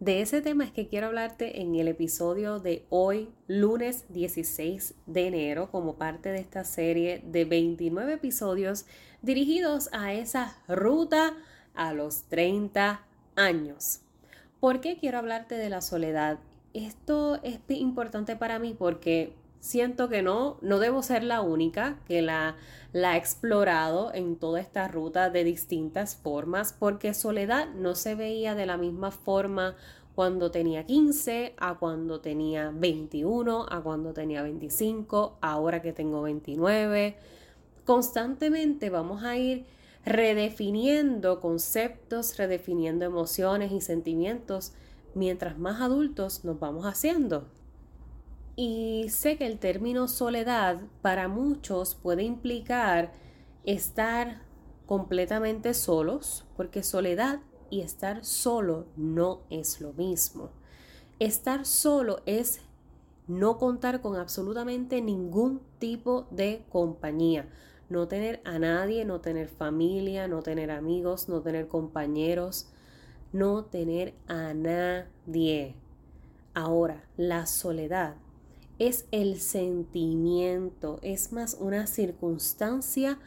De ese tema es que quiero hablarte en el episodio de hoy, lunes 16 de enero, como parte de esta serie de 29 episodios dirigidos a esa ruta a los 30 años. ¿Por qué quiero hablarte de la soledad? Esto es importante para mí porque siento que no, no debo ser la única que la, la he explorado en toda esta ruta de distintas formas, porque soledad no se veía de la misma forma cuando tenía 15, a cuando tenía 21, a cuando tenía 25, ahora que tengo 29. Constantemente vamos a ir redefiniendo conceptos, redefiniendo emociones y sentimientos mientras más adultos nos vamos haciendo. Y sé que el término soledad para muchos puede implicar estar completamente solos, porque soledad y estar solo no es lo mismo. Estar solo es no contar con absolutamente ningún tipo de compañía. No tener a nadie, no tener familia, no tener amigos, no tener compañeros, no tener a nadie. Ahora, la soledad es el sentimiento, es más una circunstancia,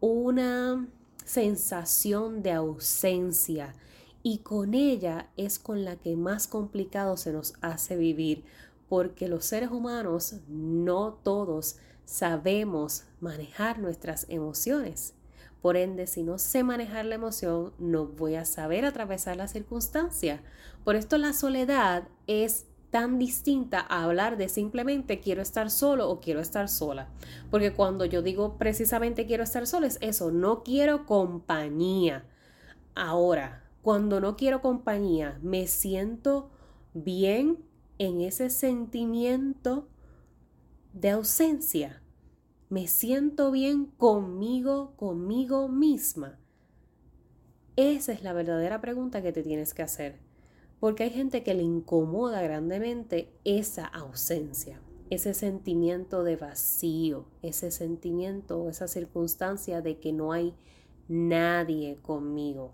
una sensación de ausencia y con ella es con la que más complicado se nos hace vivir porque los seres humanos no todos sabemos manejar nuestras emociones. Por ende, si no sé manejar la emoción, no voy a saber atravesar la circunstancia. Por esto la soledad es tan distinta a hablar de simplemente quiero estar solo o quiero estar sola. Porque cuando yo digo precisamente quiero estar solo es eso, no quiero compañía. Ahora, cuando no quiero compañía, me siento bien en ese sentimiento de ausencia. Me siento bien conmigo, conmigo misma. Esa es la verdadera pregunta que te tienes que hacer porque hay gente que le incomoda grandemente esa ausencia, ese sentimiento de vacío, ese sentimiento, esa circunstancia de que no hay nadie conmigo.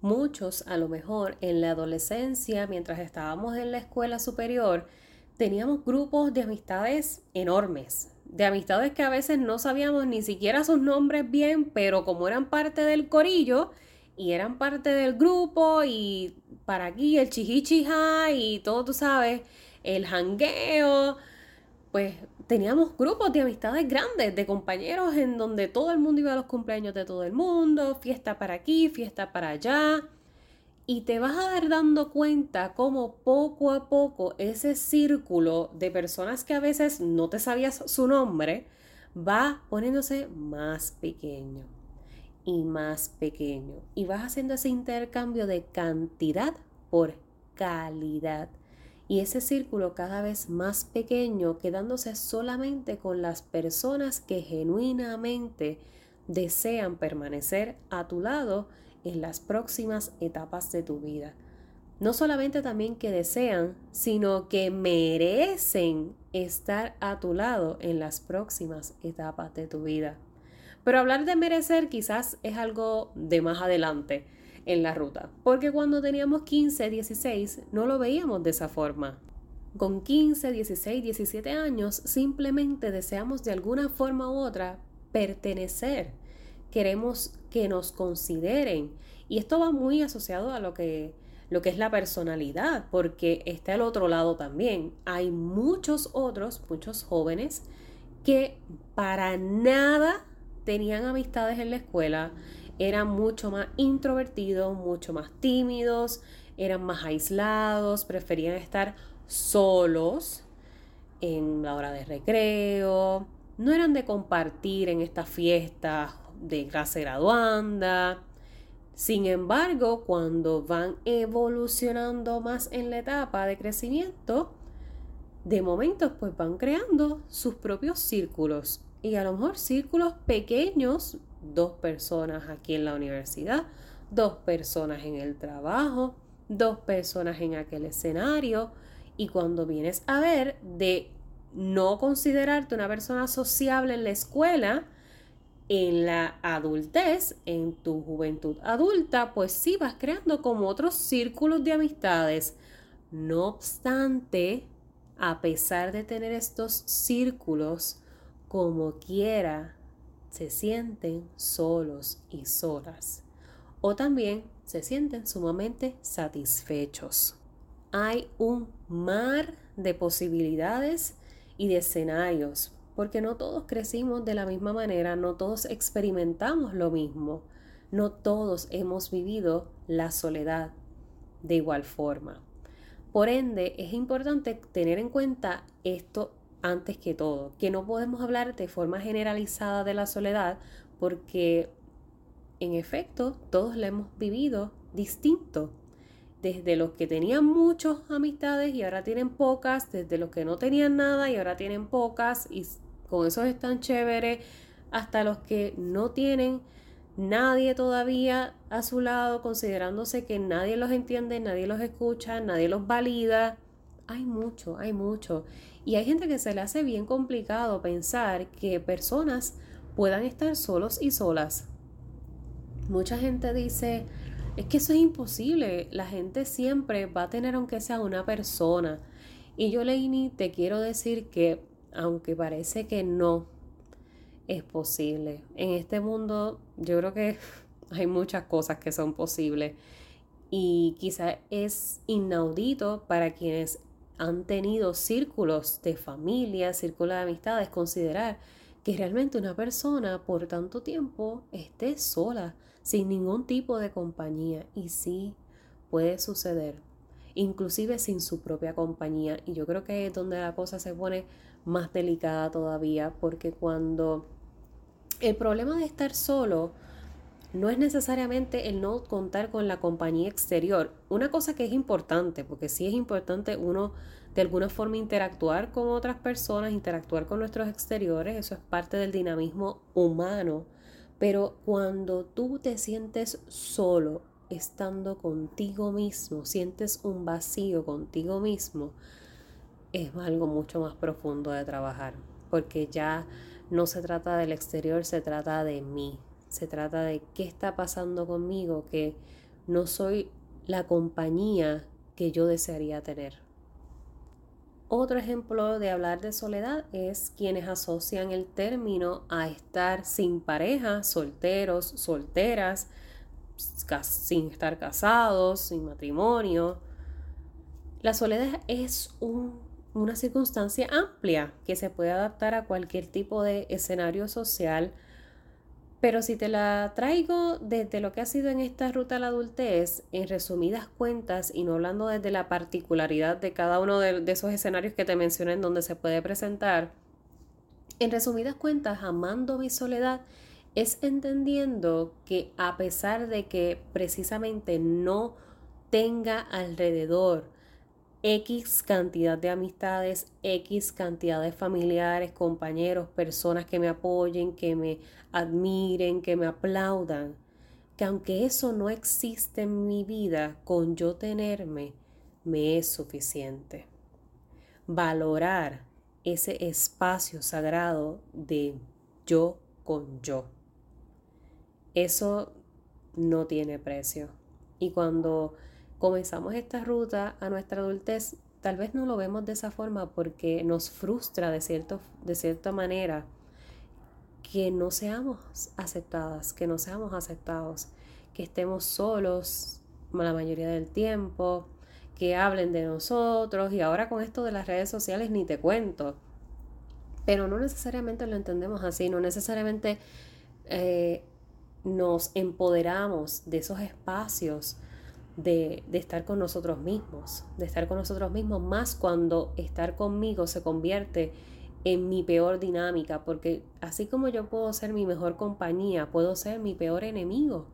Muchos, a lo mejor en la adolescencia, mientras estábamos en la escuela superior, teníamos grupos de amistades enormes, de amistades que a veces no sabíamos ni siquiera sus nombres bien, pero como eran parte del corillo y eran parte del grupo y para aquí, el chihichija y todo, tú sabes, el jangueo. Pues teníamos grupos de amistades grandes, de compañeros en donde todo el mundo iba a los cumpleaños de todo el mundo, fiesta para aquí, fiesta para allá. Y te vas a dar dando cuenta cómo poco a poco ese círculo de personas que a veces no te sabías su nombre va poniéndose más pequeño y más pequeño. Y vas haciendo ese intercambio de cantidad por calidad. Y ese círculo cada vez más pequeño, quedándose solamente con las personas que genuinamente desean permanecer a tu lado en las próximas etapas de tu vida. No solamente también que desean, sino que merecen estar a tu lado en las próximas etapas de tu vida. Pero hablar de merecer quizás es algo de más adelante en la ruta, porque cuando teníamos 15, 16 no lo veíamos de esa forma. Con 15, 16, 17 años simplemente deseamos de alguna forma u otra pertenecer. Queremos que nos consideren. Y esto va muy asociado a lo que, lo que es la personalidad, porque está el otro lado también. Hay muchos otros, muchos jóvenes, que para nada tenían amistades en la escuela, eran mucho más introvertidos, mucho más tímidos, eran más aislados, preferían estar solos en la hora de recreo, no eran de compartir en estas fiestas de clase graduanda. Sin embargo, cuando van evolucionando más en la etapa de crecimiento, de momentos pues van creando sus propios círculos y a lo mejor círculos pequeños, dos personas aquí en la universidad, dos personas en el trabajo, dos personas en aquel escenario y cuando vienes a ver de no considerarte una persona sociable en la escuela, en la adultez, en tu juventud adulta, pues sí vas creando como otros círculos de amistades. No obstante, a pesar de tener estos círculos, como quiera, se sienten solos y solas. O también se sienten sumamente satisfechos. Hay un mar de posibilidades y de escenarios, porque no todos crecimos de la misma manera, no todos experimentamos lo mismo, no todos hemos vivido la soledad de igual forma. Por ende, es importante tener en cuenta esto antes que todo, que no podemos hablar de forma generalizada de la soledad porque en efecto todos la hemos vivido distinto. Desde los que tenían muchas amistades y ahora tienen pocas, desde los que no tenían nada y ahora tienen pocas y con esos están chéveres, hasta los que no tienen nadie todavía a su lado, considerándose que nadie los entiende, nadie los escucha, nadie los valida. Hay mucho, hay mucho. Y hay gente que se le hace bien complicado pensar que personas puedan estar solos y solas. Mucha gente dice, es que eso es imposible, la gente siempre va a tener aunque sea una persona. Y yo, Leini, te quiero decir que, aunque parece que no, es posible. En este mundo yo creo que hay muchas cosas que son posibles y quizá es inaudito para quienes han tenido círculos de familia, círculos de amistades, considerar que realmente una persona por tanto tiempo esté sola, sin ningún tipo de compañía. Y sí, puede suceder, inclusive sin su propia compañía. Y yo creo que es donde la cosa se pone más delicada todavía, porque cuando el problema de estar solo no es necesariamente el no contar con la compañía exterior. Una cosa que es importante, porque sí es importante uno de alguna forma interactuar con otras personas, interactuar con nuestros exteriores, eso es parte del dinamismo humano. Pero cuando tú te sientes solo, estando contigo mismo, sientes un vacío contigo mismo, es algo mucho más profundo de trabajar, porque ya no se trata del exterior, se trata de mí, se trata de qué está pasando conmigo, que no soy la compañía que yo desearía tener. Otro ejemplo de hablar de soledad es quienes asocian el término a estar sin pareja, solteros, solteras, sin estar casados, sin matrimonio. La soledad es una circunstancia amplia que se puede adaptar a cualquier tipo de escenario social pero si te la traigo desde lo que ha sido en esta ruta a la adultez, en resumidas cuentas, y no hablando desde la particularidad de cada uno de, esos escenarios que te mencioné en donde se puede presentar, en resumidas cuentas, amando mi soledad es entendiendo que a pesar de que precisamente no tenga alrededor X cantidad de amistades, X cantidad de familiares, compañeros, personas que me apoyen, que me admiren, que me aplaudan. Que aunque eso no existe en mi vida, con yo tenerme, me es suficiente. Valorar ese espacio sagrado de yo con yo. Eso no tiene precio. Y cuando comenzamos esta ruta a nuestra adultez, tal vez no lo vemos de esa forma porque nos frustra de, cierto, de cierta manera que no seamos aceptadas, que no seamos aceptados, que estemos solos la mayoría del tiempo, que hablen de nosotros y ahora con esto de las redes sociales ni te cuento. Pero no necesariamente lo entendemos así, no necesariamente eh, nos empoderamos de esos espacios de, estar con nosotros mismos, de estar con nosotros mismos, más cuando estar conmigo se convierte en mi peor dinámica, porque así como yo puedo ser mi mejor compañía, puedo ser mi peor enemigo.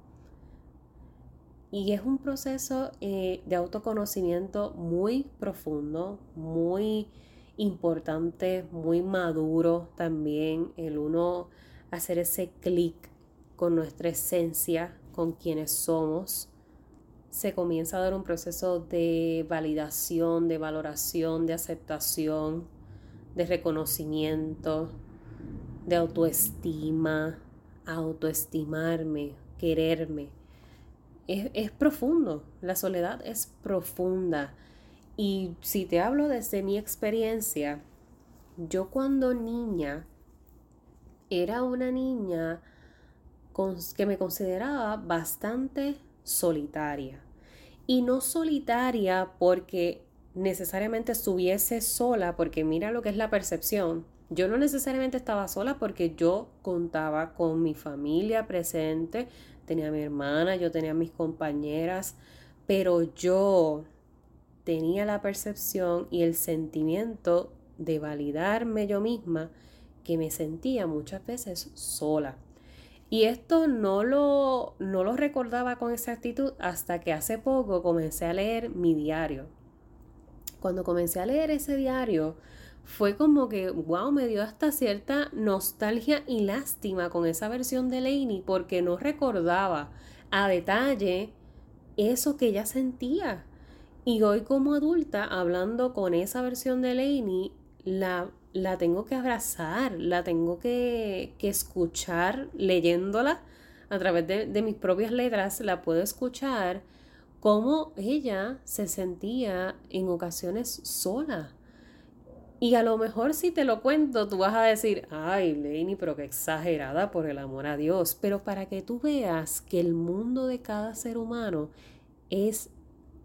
Y es un proceso eh, de autoconocimiento muy profundo, muy importante, muy maduro también el uno hacer ese clic con nuestra esencia, con quienes somos. Se comienza a dar un proceso de validación, de valoración, de aceptación, de reconocimiento, de autoestima, autoestimarme, quererme. Es, es, profundo, la soledad es profunda. Y si te hablo desde mi experiencia, yo cuando niña era una niña que me consideraba bastante solitaria. Y no solitaria porque necesariamente estuviese sola, porque mira lo que es la percepción. Yo no necesariamente estaba sola porque yo contaba con mi familia presente, tenía mi hermana, yo tenía mis compañeras, pero yo tenía la percepción y el sentimiento de validarme yo misma que me sentía muchas veces sola. Y esto no lo, no lo recordaba con exactitud hasta que hace poco comencé a leer mi diario. Cuando comencé a leer ese diario, fue como que, wow, me dio hasta cierta nostalgia y lástima con esa versión de Lainey porque no recordaba a detalle eso que ella sentía. Y hoy como adulta, hablando con esa versión de Lainey, la, la tengo que abrazar, la tengo que, que escuchar leyéndola a través de, de mis propias letras, la puedo escuchar cómo ella se sentía en ocasiones sola y a lo mejor si te lo cuento, tú vas a decir, ay, Lenny, pero qué exagerada por el amor a Dios. Pero para que tú veas que el mundo de cada ser humano es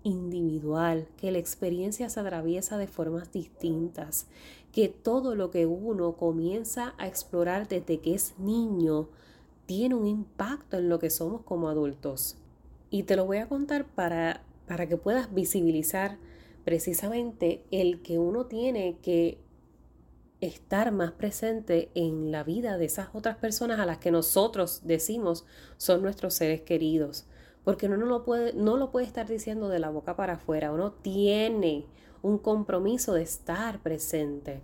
individual, que la experiencia se atraviesa de formas distintas, que todo lo que uno comienza a explorar desde que es niño tiene un impacto en lo que somos como adultos. Y te lo voy a contar para, para que puedas visibilizar precisamente el que uno tiene que estar más presente en la vida de esas otras personas a las que nosotros decimos son nuestros seres queridos. Porque uno no lo puede, no lo puede estar diciendo de la boca para afuera. Uno tiene un compromiso de estar presente.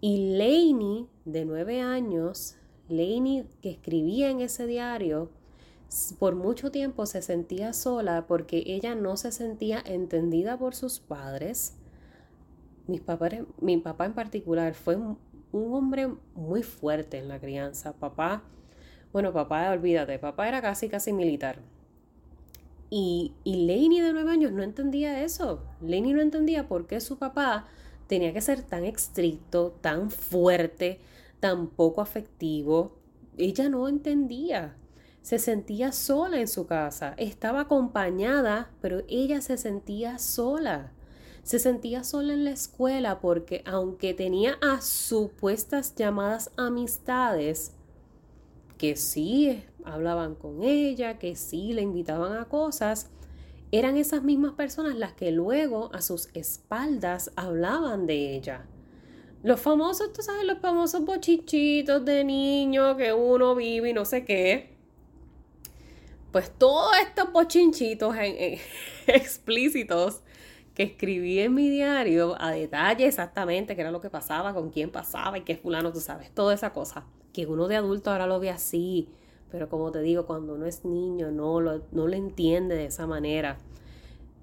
Y Lainey, de nueve años, Lainey que escribía en ese diario, por mucho tiempo se sentía sola porque ella no se sentía entendida por sus padres. mi papá en particular fue un, hombre muy fuerte en la crianza. Papá, bueno, papá, olvídate, papá era casi, casi militar. Y, y de nueve años no entendía eso. Lainey no entendía por qué su papá tenía que ser tan estricto, tan fuerte, tan poco afectivo. Ella no entendía se sentía sola en su casa, estaba acompañada, pero ella se sentía sola. Se sentía sola en la escuela porque aunque tenía a supuestas llamadas amistades, que sí hablaban con ella, que sí le invitaban a cosas, eran esas mismas personas las que luego a sus espaldas hablaban de ella. Los famosos, tú sabes, los famosos bochichitos de niño que uno vive y no sé qué pues todos estos bochinchitos explícitos que escribí en mi diario a detalle exactamente qué era lo que pasaba, con quién pasaba y qué fulano, tú sabes, toda esa cosa. Que uno de adulto ahora lo ve así, pero como te digo, cuando uno es niño no lo, no lo entiende de esa manera.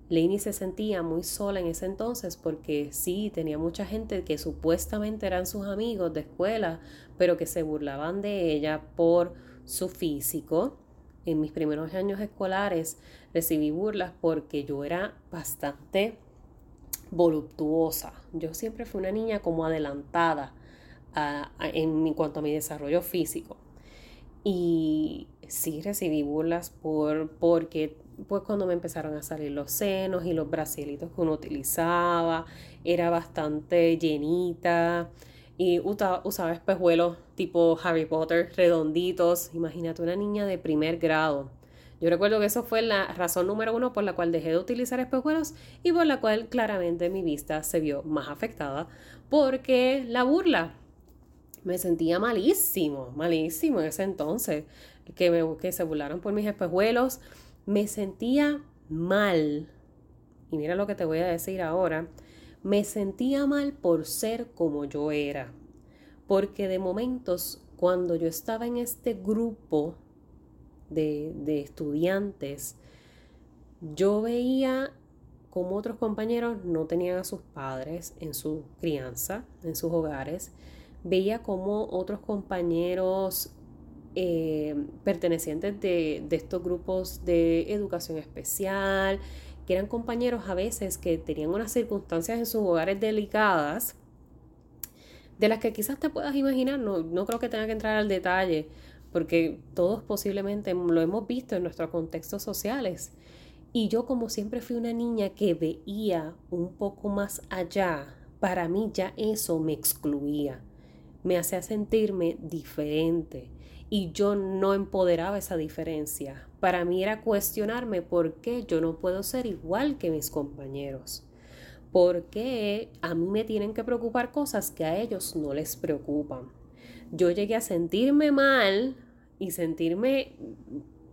Lainey se sentía muy sola en ese entonces porque sí, tenía mucha gente que supuestamente eran sus amigos de escuela, pero que se burlaban de ella por su físico, en mis primeros años escolares recibí burlas porque yo era bastante voluptuosa. Yo siempre fui una niña como adelantada en cuanto a mi desarrollo físico. Y sí recibí burlas por, porque pues cuando me empezaron a salir los senos y los bracelitos que uno utilizaba, era bastante llenita y usaba espejuelos tipo Harry Potter, redonditos. Imagínate una niña de primer grado. Yo recuerdo que eso fue la razón número uno por la cual dejé de utilizar espejuelos y por la cual claramente mi vista se vio más afectada porque la burla. Me sentía malísimo, malísimo en ese entonces, que, me, que se burlaron por mis espejuelos. Me sentía mal. Y mira lo que te voy a decir ahora me sentía mal por ser como yo era. Porque de momentos, cuando yo estaba en este grupo de, de estudiantes, yo veía como otros compañeros no tenían a sus padres en su crianza, en sus hogares. Veía como otros compañeros eh, pertenecientes de, de estos grupos de educación especial, que eran compañeros a veces que tenían unas circunstancias en sus hogares delicadas, de las que quizás te puedas imaginar, no, no creo que tenga que entrar al detalle, porque todos posiblemente lo hemos visto en nuestros contextos sociales. Y yo como siempre fui una niña que veía un poco más allá, para mí ya eso me excluía, me hacía sentirme diferente y yo no empoderaba esa diferencia. Para mí era cuestionarme por qué yo no puedo ser igual que mis compañeros. ¿Por qué a mí me tienen que preocupar cosas que a ellos no les preocupan? Yo llegué a sentirme mal y sentirme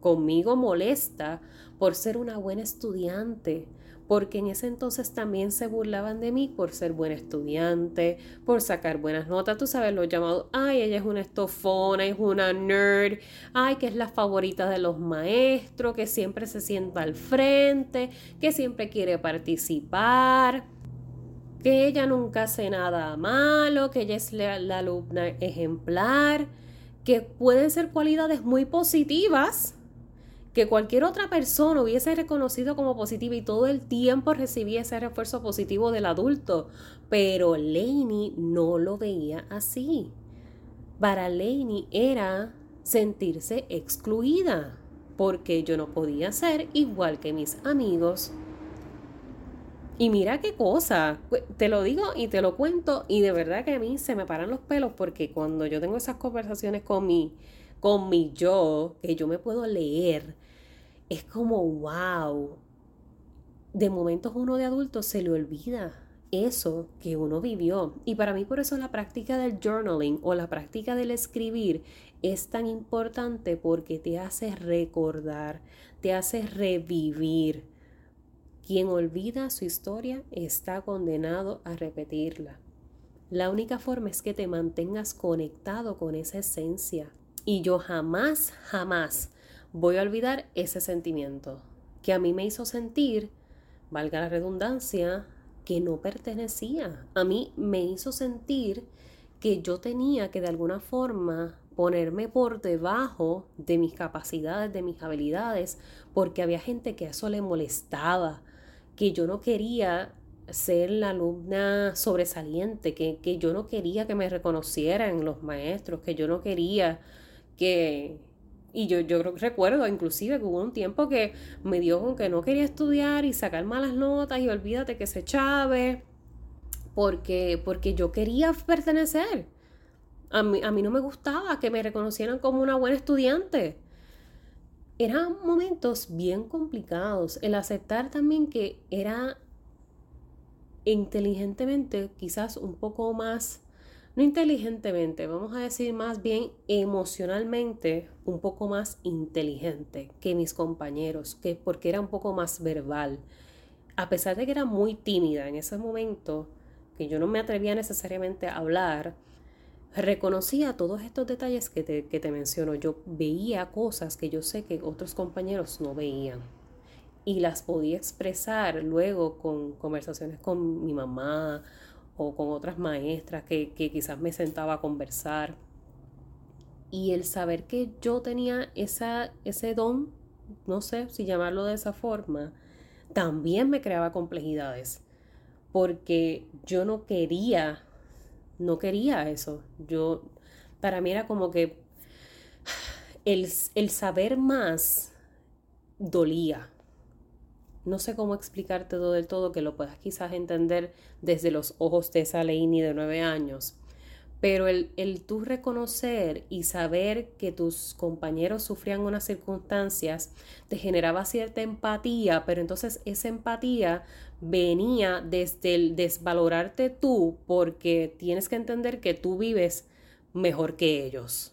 conmigo molesta por ser una buena estudiante, porque en ese entonces también se burlaban de mí por ser buena estudiante, por sacar buenas notas, tú sabes, lo llamado, ay, ella es una estofona, es una nerd, ay, que es la favorita de los maestros, que siempre se sienta al frente, que siempre quiere participar, que ella nunca hace nada malo, que ella es la alumna ejemplar, que pueden ser cualidades muy positivas, que cualquier otra persona hubiese reconocido como positiva y todo el tiempo recibía ese refuerzo positivo del adulto, pero Lainey no lo veía así. Para Lainey era sentirse excluida, porque yo no podía ser igual que mis amigos. Y mira qué cosa, te lo digo y te lo cuento y de verdad que a mí se me paran los pelos porque cuando yo tengo esas conversaciones con mi, con mi yo, que yo me puedo leer, es como, wow, de momentos uno de adulto se le olvida eso que uno vivió. Y para mí por eso la práctica del journaling o la práctica del escribir es tan importante porque te hace recordar, te hace revivir. Quien olvida su historia está condenado a repetirla. La única forma es que te mantengas conectado con esa esencia. Y yo jamás, jamás voy a olvidar ese sentimiento que a mí me hizo sentir, valga la redundancia, que no pertenecía. A mí me hizo sentir que yo tenía que de alguna forma ponerme por debajo de mis capacidades, de mis habilidades, porque había gente que a eso le molestaba, que yo no quería ser la alumna sobresaliente, que, que yo no quería que me reconocieran los maestros, que yo no quería que, y yo, yo recuerdo inclusive que hubo un tiempo que me dio con que no quería estudiar y sacar malas notas y olvídate que se chave, porque, porque yo quería pertenecer. A mí, a mí no me gustaba que me reconocieran como una buena estudiante. Eran momentos bien complicados. El aceptar también que era inteligentemente quizás un poco más no inteligentemente, vamos a decir más bien emocionalmente un poco más inteligente que mis compañeros, que porque era un poco más verbal. A pesar de que era muy tímida en ese momento, que yo no me atrevía necesariamente a hablar, reconocía todos estos detalles que te, que te menciono. Yo veía cosas que yo sé que otros compañeros no veían y las podía expresar luego con conversaciones con mi mamá o con otras maestras que, quizás me sentaba a conversar. Y el saber que yo tenía esa, ese don, no sé si llamarlo de esa forma, también me creaba complejidades. Porque yo no quería, no quería eso. Yo, para mí era como que el, el saber más dolía no sé cómo explicarte todo del todo, que lo puedas quizás entender desde los ojos de esa Leini de nueve años. Pero el, el tú reconocer y saber que tus compañeros sufrían unas circunstancias te generaba cierta empatía, pero entonces esa empatía venía desde el desvalorarte tú porque tienes que entender que tú vives mejor que ellos.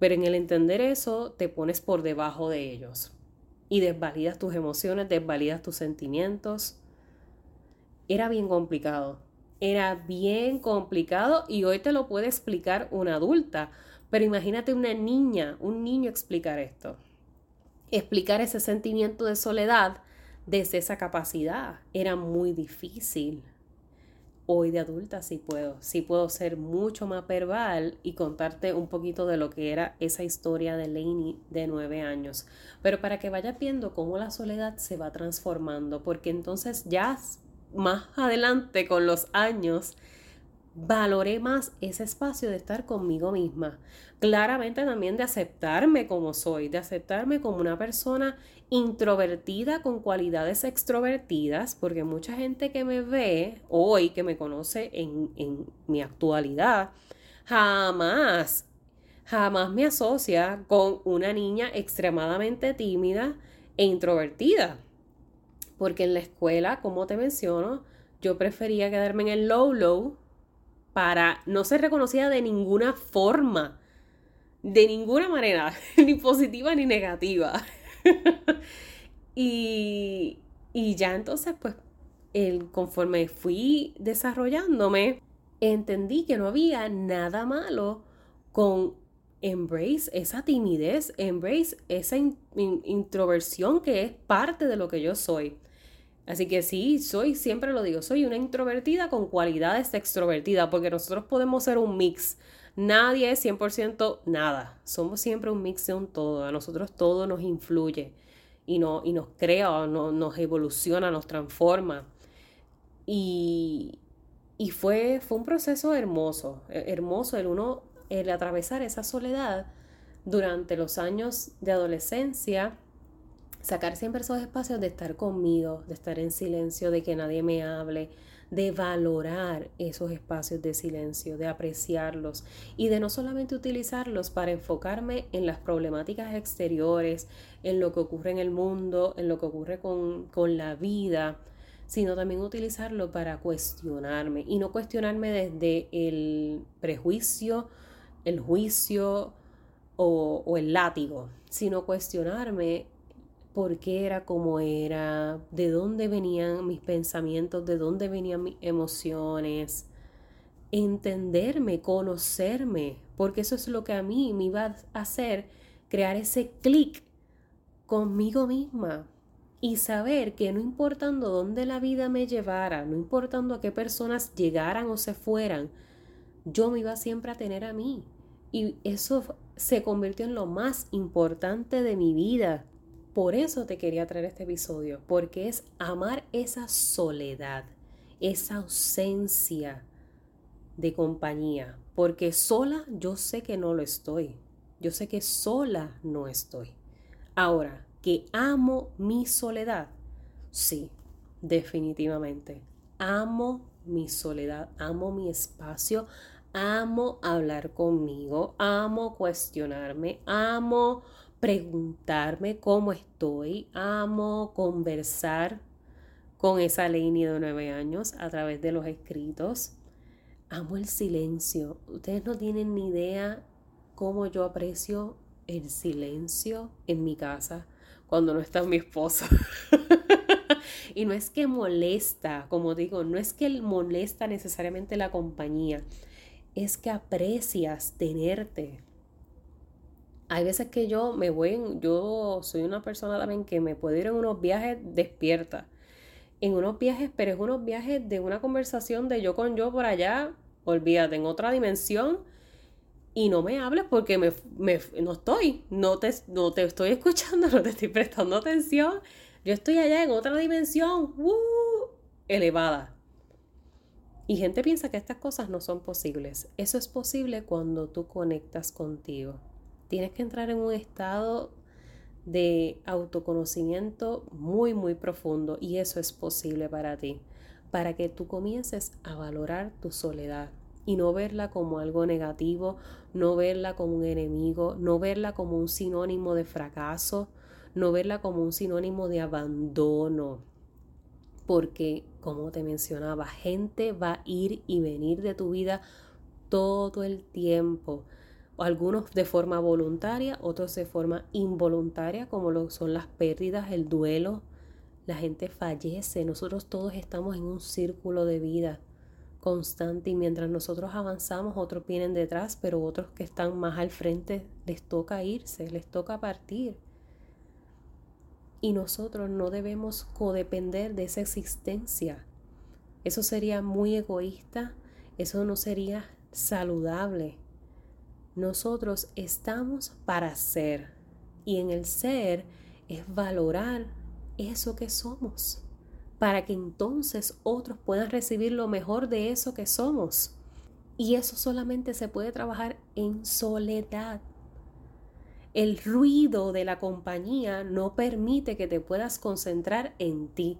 Pero en el entender eso te pones por debajo de ellos y desvalidas tus emociones, desvalidas tus sentimientos. era bien complicado. Era bien complicado y hoy te lo puede explicar una adulta. Pero imagínate una niña, un niño explicar esto. Explicar ese sentimiento de soledad desde esa capacidad era muy difícil. Hoy de adulta sí puedo, sí puedo ser mucho más verbal y contarte un poquito de lo que era esa historia de Lainey de nueve años. Pero para que vayas viendo cómo la soledad se va transformando, porque entonces ya más adelante con los años valoré más ese espacio de estar conmigo misma. Claramente también de aceptarme como soy, de aceptarme como una persona introvertida con cualidades extrovertidas, porque mucha gente que me ve hoy, que me conoce en, en mi actualidad, jamás, jamás me asocia con una niña extremadamente tímida e introvertida. Porque en la escuela, como te menciono, yo prefería quedarme en el low low para no ser reconocida de ninguna forma, de ninguna manera, ni positiva ni negativa. y, ya entonces, pues, el, conforme fui desarrollándome, entendí que no había nada malo con embrace esa timidez, embrace esa introversión que es parte de lo que yo soy. Así que sí, soy, siempre lo digo, soy una introvertida con cualidades extrovertidas, porque nosotros podemos ser un mix. Nadie es 100% nada. Somos siempre un mix de un todo. A nosotros todo nos influye y, no, y nos crea, no, nos evoluciona, nos transforma. Y, y fue, fue un proceso hermoso, hermoso el uno, el atravesar esa soledad durante los años de adolescencia sacar siempre esos espacios de estar conmigo, de estar en silencio, de que nadie me hable, de valorar esos espacios de silencio, de apreciarlos y de no solamente utilizarlos para enfocarme en las problemáticas exteriores, en lo que ocurre en el mundo, en lo que ocurre con, la vida, sino también utilizarlo para cuestionarme y no cuestionarme desde el prejuicio, el juicio o, o el látigo, sino cuestionarme por qué era como era, de dónde venían mis pensamientos, de dónde venían mis emociones. Entenderme, conocerme, porque eso es lo que a mí me iba a hacer crear ese clic conmigo misma y saber que no importando dónde la vida me llevara, no importando a qué personas llegaran o se fueran, yo me iba siempre a tener a mí. Y eso se convirtió en lo más importante de mi vida. Por eso te quería traer este episodio, porque es amar esa soledad, esa ausencia de compañía, porque sola yo sé que no lo estoy, yo sé que sola no estoy. Ahora, que amo mi soledad, sí, definitivamente, amo mi soledad, amo mi espacio, amo hablar conmigo, amo cuestionarme, amo preguntarme cómo estoy, amo conversar con esa Lainey de nueve años a través de los escritos. Amo el silencio. Ustedes no tienen ni idea cómo yo aprecio el silencio en mi casa cuando no está mi esposo. y no es que molesta, como digo, no es que molesta necesariamente la compañía, es que aprecias tenerte hay veces que yo me voy, yo soy una persona también que me puedo ir en unos viajes despierta. En unos viajes, pero es unos viajes de una conversación de yo con yo por allá, olvídate, en otra dimensión. Y no me hables porque me, no estoy, no te, no te estoy escuchando, no te estoy prestando atención. Yo estoy allá en otra dimensión, uh, elevada. Y gente piensa que estas cosas no son posibles. Eso es posible cuando tú conectas contigo. Tienes que entrar en un estado de autoconocimiento muy, muy profundo y eso es posible para ti, para que tú comiences a valorar tu soledad y no verla como algo negativo, no verla como un enemigo, no verla como un sinónimo de fracaso, no verla como un sinónimo de abandono. Porque, como te mencionaba, gente va a ir y venir de tu vida todo el tiempo algunos de forma voluntaria, otros de forma involuntaria, como lo son las pérdidas, el duelo, la gente fallece, nosotros todos estamos en un círculo de vida constante y mientras nosotros avanzamos otros vienen detrás, pero otros que están más al frente les toca irse, les toca partir. Y nosotros no debemos codepender de esa existencia. Eso sería muy egoísta, eso no sería saludable. Nosotros estamos para ser y en el ser es valorar eso que somos, para que entonces otros puedan recibir lo mejor de eso que somos. Y eso solamente se puede trabajar en soledad. El ruido de la compañía no permite que te puedas concentrar en ti.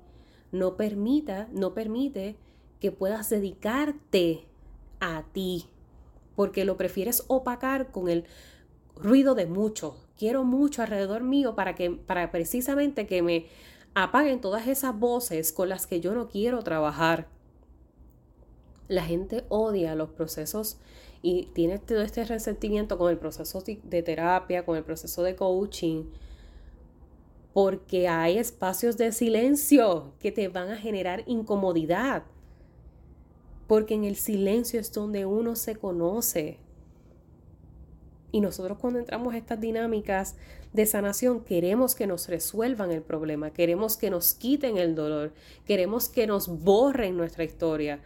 No permita, no permite que puedas dedicarte a ti, porque lo prefieres opacar con el ruido de mucho. Quiero mucho alrededor mío para que para precisamente que me apaguen todas esas voces con las que yo no quiero trabajar. La gente odia los procesos y tiene todo este resentimiento con el proceso de terapia, con el proceso de coaching, porque hay espacios de silencio que te van a generar incomodidad. Porque en el silencio es donde uno se conoce, y nosotros cuando entramos a estas dinámicas de sanación queremos que nos resuelvan el problema, queremos que nos quiten el dolor, queremos que nos borren nuestra historia.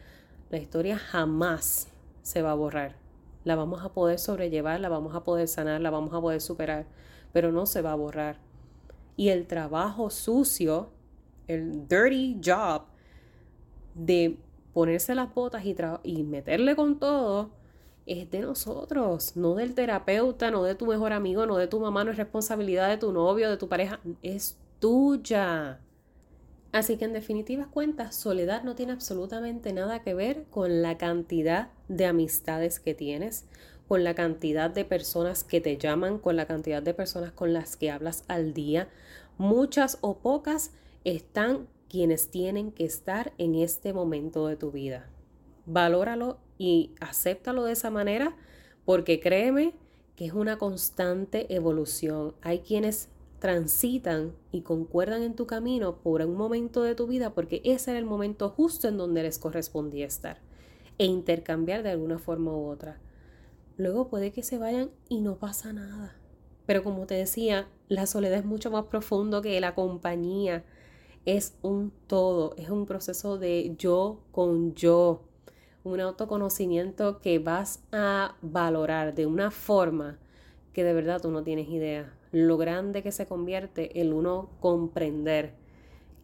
La historia jamás se va a borrar. La vamos a poder sobrellevar, la vamos a poder sanar, la vamos a poder superar, pero no se va a borrar. Y el trabajo sucio, el dirty job de ponerse las botas y, y meterle con todo, es de nosotros, no del terapeuta, no de tu mejor amigo, no de tu mamá, no es responsabilidad de tu novio, de tu pareja, es tuya. Así que en definitivas cuentas, soledad no tiene absolutamente nada que ver con la cantidad de amistades que tienes, con la cantidad de personas que te llaman, con la cantidad de personas con las que hablas al día. Muchas o pocas están quienes tienen que estar en este momento de tu vida. Valóralo y acéptalo de esa manera porque créeme que es una constante evolución. Hay quienes transitan y concuerdan en tu camino por un momento de tu vida porque ese era el momento justo en donde les correspondía estar e intercambiar de alguna forma u otra. Luego puede que se vayan y no pasa nada. Pero como te decía, la soledad es mucho más profundo que la compañía. Es un todo, es un proceso de yo con yo un autoconocimiento que vas a valorar de una forma que de verdad tú no tienes idea. Lo grande que se convierte el uno comprender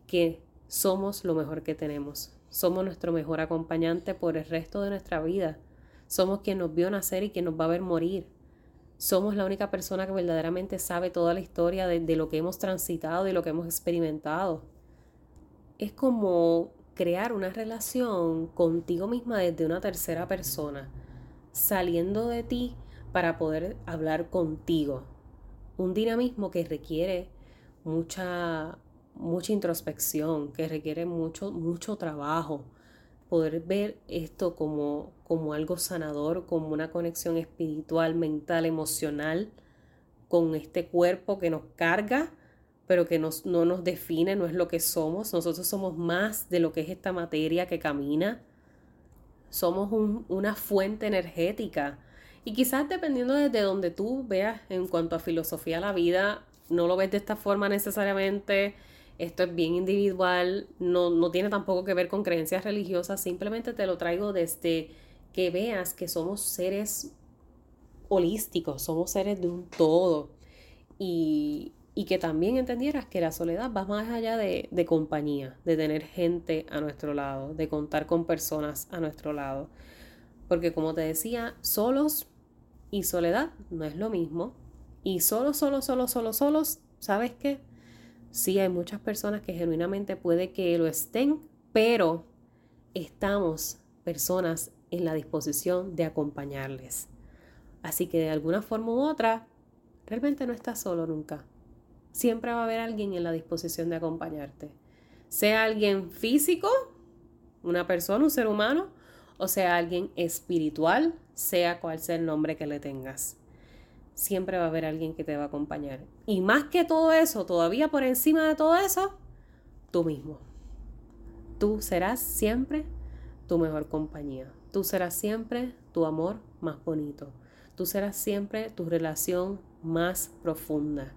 que somos lo mejor que tenemos. Somos nuestro mejor acompañante por el resto de nuestra vida. Somos quien nos vio nacer y quien nos va a ver morir. Somos la única persona que verdaderamente sabe toda la historia de, de lo que hemos transitado, de lo que hemos experimentado. Es como crear una relación contigo misma desde una tercera persona, saliendo de ti para poder hablar contigo. Un dinamismo que requiere mucha, mucha introspección, que requiere mucho, mucho trabajo. Poder ver esto como, como algo sanador, como una conexión espiritual, mental, emocional con este cuerpo que nos carga pero que no nos define, no es lo que somos. Nosotros somos más de lo que es esta materia que camina. Somos una fuente energética. Y quizás dependiendo desde donde tú veas en cuanto a filosofía la vida, no lo ves de esta forma necesariamente. Esto es bien individual, no, no tiene tampoco que ver con creencias religiosas, simplemente te lo traigo desde que veas que somos seres holísticos, somos seres de un todo. Y, y que también entendieras que la soledad va más allá de, de, compañía, de tener gente a nuestro lado, de contar con personas a nuestro lado. Porque como te decía, solos y soledad no es lo mismo. Y solo, solo, solo, solo, solos, ¿sabes qué? Sí, hay muchas personas que genuinamente puede que lo estén, pero estamos personas en la disposición de acompañarles. Así que de alguna forma u otra, realmente no estás solo nunca siempre va a haber alguien en la disposición de acompañarte. Sea alguien físico, una persona, un ser humano, o sea alguien espiritual, sea cual sea el nombre que le tengas. Siempre va a haber alguien que te va a acompañar. Y más que todo eso, todavía por encima de todo eso, tú mismo. Tú serás siempre tu mejor compañía. Tú serás siempre tu amor más bonito. Tú serás siempre tu relación más profunda.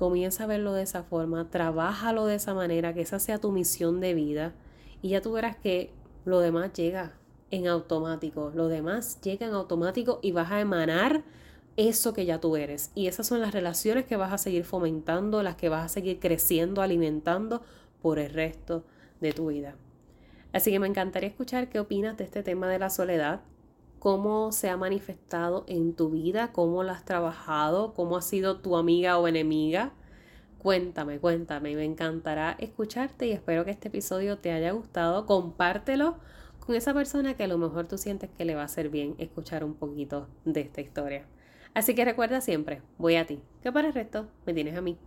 Comienza a verlo de esa forma, trabájalo de esa manera, que esa sea tu misión de vida y ya tú verás que lo demás llega en automático, lo demás llega en automático y vas a emanar eso que ya tú eres. Y esas son las relaciones que vas a seguir fomentando, las que vas a seguir creciendo, alimentando por el resto de tu vida. Así que me encantaría escuchar qué opinas de este tema de la soledad, cómo se ha manifestado en tu vida, cómo lo has trabajado, cómo ha sido tu amiga o enemiga. Cuéntame, cuéntame, me encantará escucharte y espero que este episodio te haya gustado. Compártelo con esa persona que a lo mejor tú sientes que le va a hacer bien escuchar un poquito de esta historia. Así que recuerda siempre, voy a ti, que para el resto me tienes a mí.